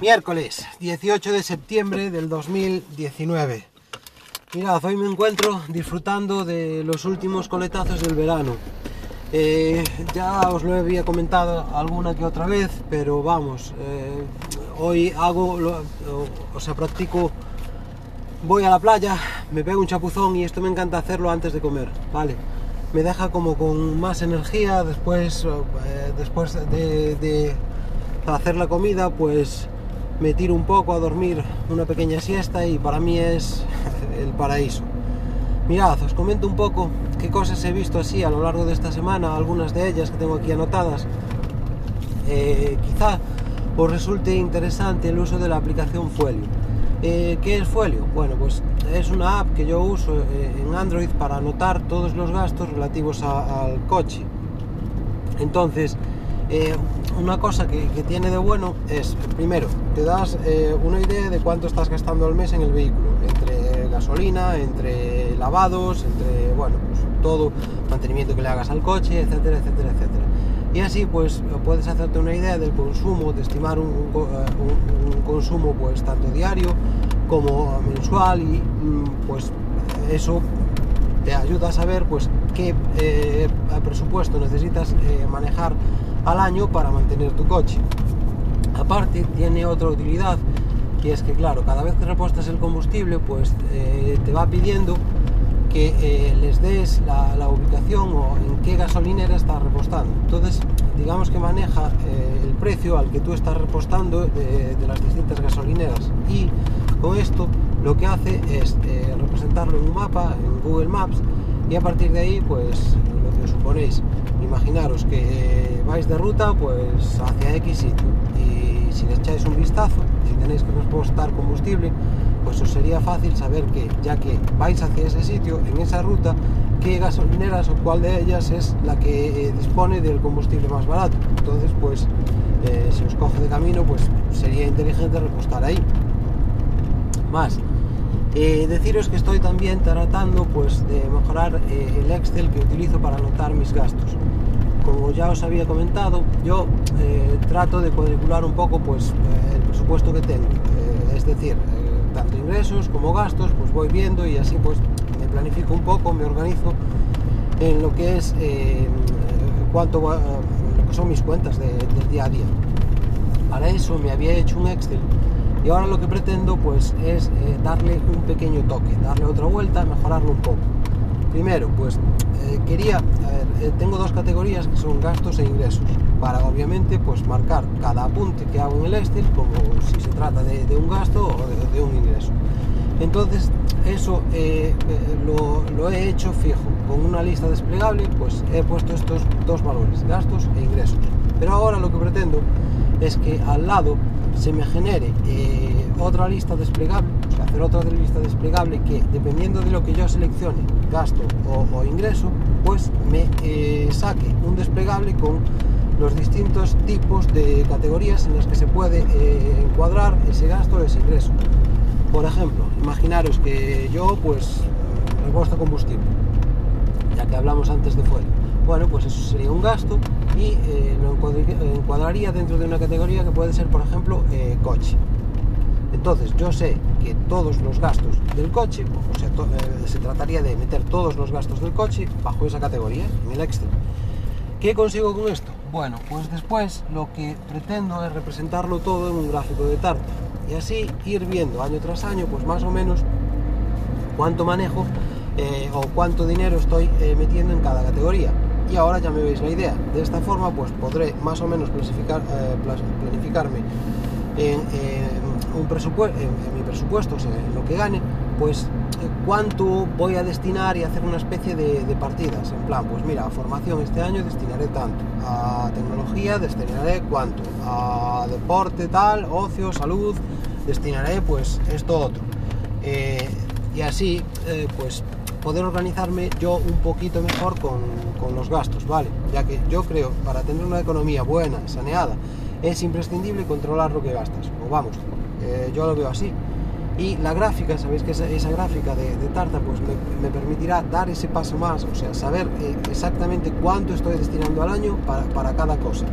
Miércoles 18 de septiembre del 2019. Mirad, hoy me encuentro disfrutando de los últimos coletazos del verano. Eh, ya os lo había comentado alguna que otra vez, pero vamos, eh, hoy hago, o sea, practico, voy a la playa, me pego un chapuzón y esto me encanta hacerlo antes de comer, ¿vale? Me deja como con más energía después, eh, después de, de hacer la comida, pues me tiro un poco a dormir una pequeña siesta y para mí es el paraíso. Mirad, os comento un poco qué cosas he visto así a lo largo de esta semana, algunas de ellas que tengo aquí anotadas. Eh, quizá os resulte interesante el uso de la aplicación Fuelio. Eh, ¿Qué es Fuelio? Bueno, pues es una app que yo uso eh, en Android para anotar todos los gastos relativos al coche. Entonces, una cosa que, tiene de bueno es, primero, te das eh, una idea de cuánto estás gastando al mes en el vehículo, entre gasolina, entre lavados, entre, bueno, pues todo, mantenimiento que le hagas al coche, etcétera, etcétera, etcétera. Y así pues puedes hacerte una idea del consumo, de estimar un, eh, consumo pues tanto diario como mensual y mm, pues eso te ayuda a saber pues qué eh, presupuesto necesitas manejar al año para mantener tu coche. Aparte, tiene otra utilidad, que es que, claro, cada vez que repostas el combustible, pues eh, te va pidiendo que eh, les des la, ubicación o en qué gasolinera estás repostando. Entonces, digamos que maneja eh, el precio al que tú estás repostando de, de, las distintas gasolineras. Y con esto lo que hace es representarlo en un mapa, en Google Maps, y a partir de ahí, pues lo que os suponéis, imaginaros que vais de ruta pues hacia X sitio y si le echáis un vistazo, si tenéis que repostar combustible, pues os sería fácil saber que ya que vais hacia ese sitio, en esa ruta, qué gasolineras o cuál de ellas es la que eh, dispone del combustible más barato. Entonces, pues eh, si os coge de camino, pues sería inteligente repostar ahí. Más, eh, deciros que estoy también tratando pues, de mejorar eh, el Excel que utilizo para anotar mis gastos. Como ya os había comentado, yo eh, trato de cuadricular un poco pues, el presupuesto que tengo. es decir, tanto ingresos como gastos, pues voy viendo y así pues me planifico un poco, me organizo en lo que es cuánto lo que son mis cuentas del día a día. Para eso me había hecho un Excel y ahora lo que pretendo pues es eh, darle un pequeño toque, darle otra vuelta, mejorarlo un poco. Primero, pues eh, quería, eh, tengo dos categorías que son gastos e ingresos, para obviamente pues marcar cada apunte que hago en el Excel como si se trata de, un gasto o de, un ingreso. Entonces, eso lo, lo, he hecho fijo, con una lista desplegable, pues he puesto estos dos valores, gastos e ingresos. Pero ahora lo que pretendo es que al lado se me genere eh, otra lista desplegable, hacer otra lista desplegable que dependiendo de lo que yo seleccione, gasto o, ingreso, pues me eh, saque un desplegable con los distintos tipos de categorías en las que se puede eh, encuadrar ese gasto o ese ingreso. Por ejemplo, imaginaros que yo pues reposto combustible, ya que hablamos antes de fuera. Bueno, pues eso sería un gasto y eh, lo encuadraría dentro de una categoría que puede ser, por ejemplo, eh, coche. Entonces, yo sé que todos los gastos del coche, o sea, eh, se trataría de meter todos los gastos del coche bajo esa categoría, en el Excel. ¿Qué consigo con esto? Bueno, pues después lo que pretendo es representarlo todo en un gráfico de tarta y así ir viendo año tras año, pues más o menos cuánto manejo o cuánto dinero estoy metiendo en cada categoría y ahora ya me veis la idea. De esta forma pues podré más o menos planificar, eh, planificarme en, un presupuesto, en, mi presupuesto, en lo que gane, pues eh, cuánto voy a destinar y hacer una especie de, partidas. En plan, pues mira, formación este año destinaré tanto, a tecnología destinaré cuánto, a deporte tal, ocio, salud, destinaré pues esto otro. Eh, y así, pues poder organizarme yo un poquito mejor con, los gastos, ¿vale? Ya que yo creo, para tener una economía buena, saneada, es imprescindible controlar lo que gastas. O vamos, eh, yo lo veo así. Y la gráfica, sabéis que esa, gráfica de, Tarta pues me, permitirá dar ese paso más, o sea, saber eh, exactamente cuánto estoy destinando al año para, para cada cosa.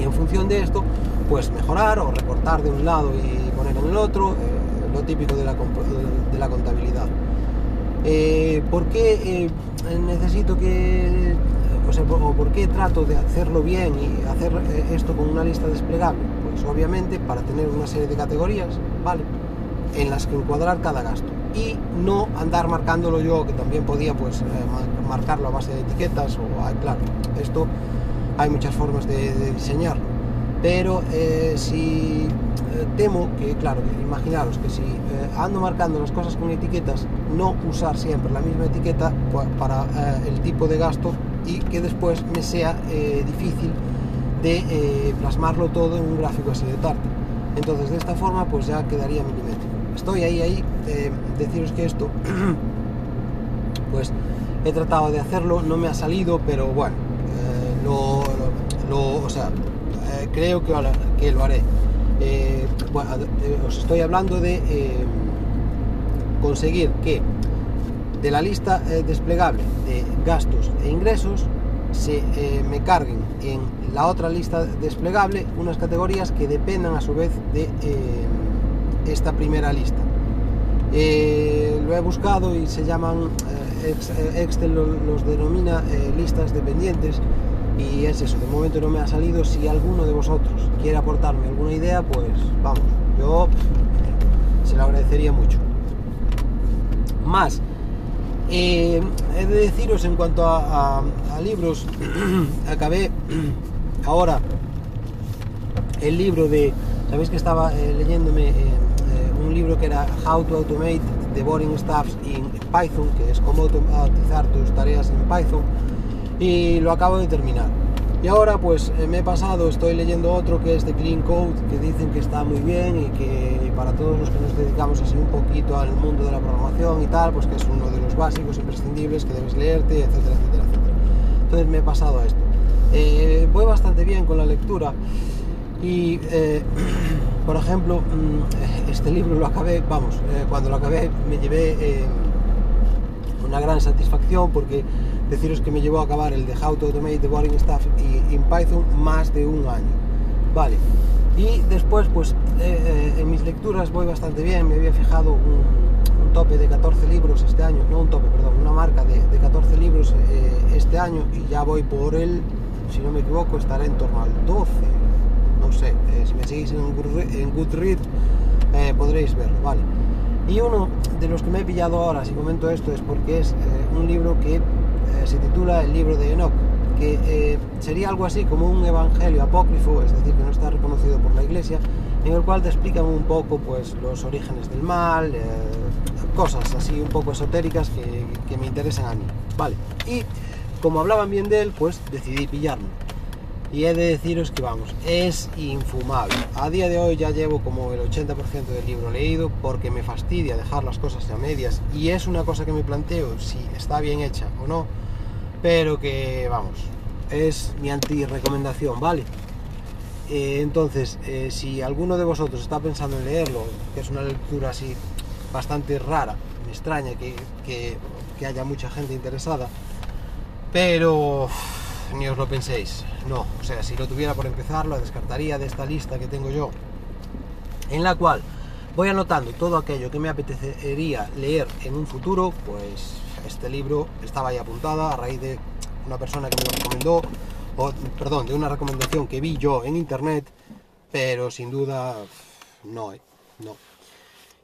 Y en función de esto, pues mejorar o recortar de un lado y poner en el otro, eh, lo típico de la, de la contabilidad. Eh, ¿Por qué necesito que, o sea, por qué trato de hacerlo bien y hacer esto con una lista desplegable? Pues obviamente para tener una serie de categorías, ¿vale? En las que encuadrar cada gasto y no andar marcándolo yo, que también podía pues marcarlo a base de etiquetas o, claro, esto hay muchas formas de, diseñarlo, pero eh, si eh, temo que, claro, imaginaros que si eh, ando marcando las cosas con etiquetas, no usar siempre la misma etiqueta para el tipo de gasto y que después me sea difícil de plasmarlo todo en un gráfico así de tarde. Entonces de esta forma pues ya quedaría milimétrico. Estoy ahí, ahí, deciros que esto, pues he tratado de hacerlo, no me ha salido, pero bueno, lo, o sea, creo que, lo haré. Eh, eh, os estoy hablando de conseguir que de la lista desplegable de gastos e ingresos se me carguen en la otra lista desplegable unas categorías que dependan a su vez de esta primera lista. lo he buscado y se llaman, Excel los denomina listas dependientes y es eso, de momento no me ha salido. Si alguno de vosotros quiere aportarme alguna idea, pues vamos, yo se lo agradecería mucho. Más, eh, he de deciros en cuanto a, libros, acabé ahora el libro de, sabéis que estaba eh, leyéndome eh, un libro que era How to Automate the Boring Stuff in Python, que es cómo automatizar tus tareas en Python y lo acabo de terminar. Y ahora pues eh, me he pasado, estoy leyendo otro que es de Clean Code, que dicen que está muy bien y que para todos los que nos dedicamos así un poquito al mundo de la programación y tal, pues que es uno de los básicos imprescindibles que debes leerte, etcétera, etcétera, etcétera. Entonces me he pasado a esto. Eh, voy bastante bien con la lectura y, eh, por ejemplo, mm, este libro lo acabé, vamos, cuando lo acabé me llevé una gran satisfacción porque deciros que me llevó a acabar el de How to Automate the Boring Stuff y en Python más de un año. Vale. Y después, pues eh, eh, en mis lecturas voy bastante bien. Me había fijado un, tope de 14 libros este año, no un tope, perdón, una marca de, 14 libros eh, este año y ya voy por el, si no me equivoco, estaré en torno al 12. No sé, si me seguís en, Goodread podréis verlo, vale. Y uno de los que me he pillado ahora, si comento esto, es porque es un libro que se titula El libro de Enoch, que eh, sería algo así como un evangelio apócrifo, es decir, que no está reconocido por la iglesia, en el cual te explican un poco pues, los orígenes del mal, eh, cosas así un poco esotéricas que, que, me interesan a mí. Vale, y como hablaban bien de él, pues decidí pillarlo. Y he de deciros que vamos, es infumable. A día de hoy ya llevo como el 80% del libro leído porque me fastidia dejar las cosas a medias y es una cosa que me planteo si está bien hecha o no pero que vamos, es mi anti-recomendación, ¿vale? Eh, entonces, eh, si alguno de vosotros está pensando en leerlo, que es una lectura así bastante rara, me extraña que, haya mucha gente interesada, pero ni os lo penséis, no, o sea, si lo tuviera por empezar, lo descartaría de esta lista que tengo yo, en la cual voy anotando todo aquello que me apetecería leer en un futuro, pues este libro estaba ahí apuntada a raíz de una persona que me lo recomendó, o perdón, de una recomendación que vi yo en internet, pero sin duda no, eh, no.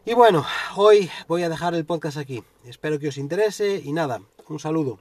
Y bueno, hoy voy a dejar el podcast aquí. Espero que os interese y nada, un saludo.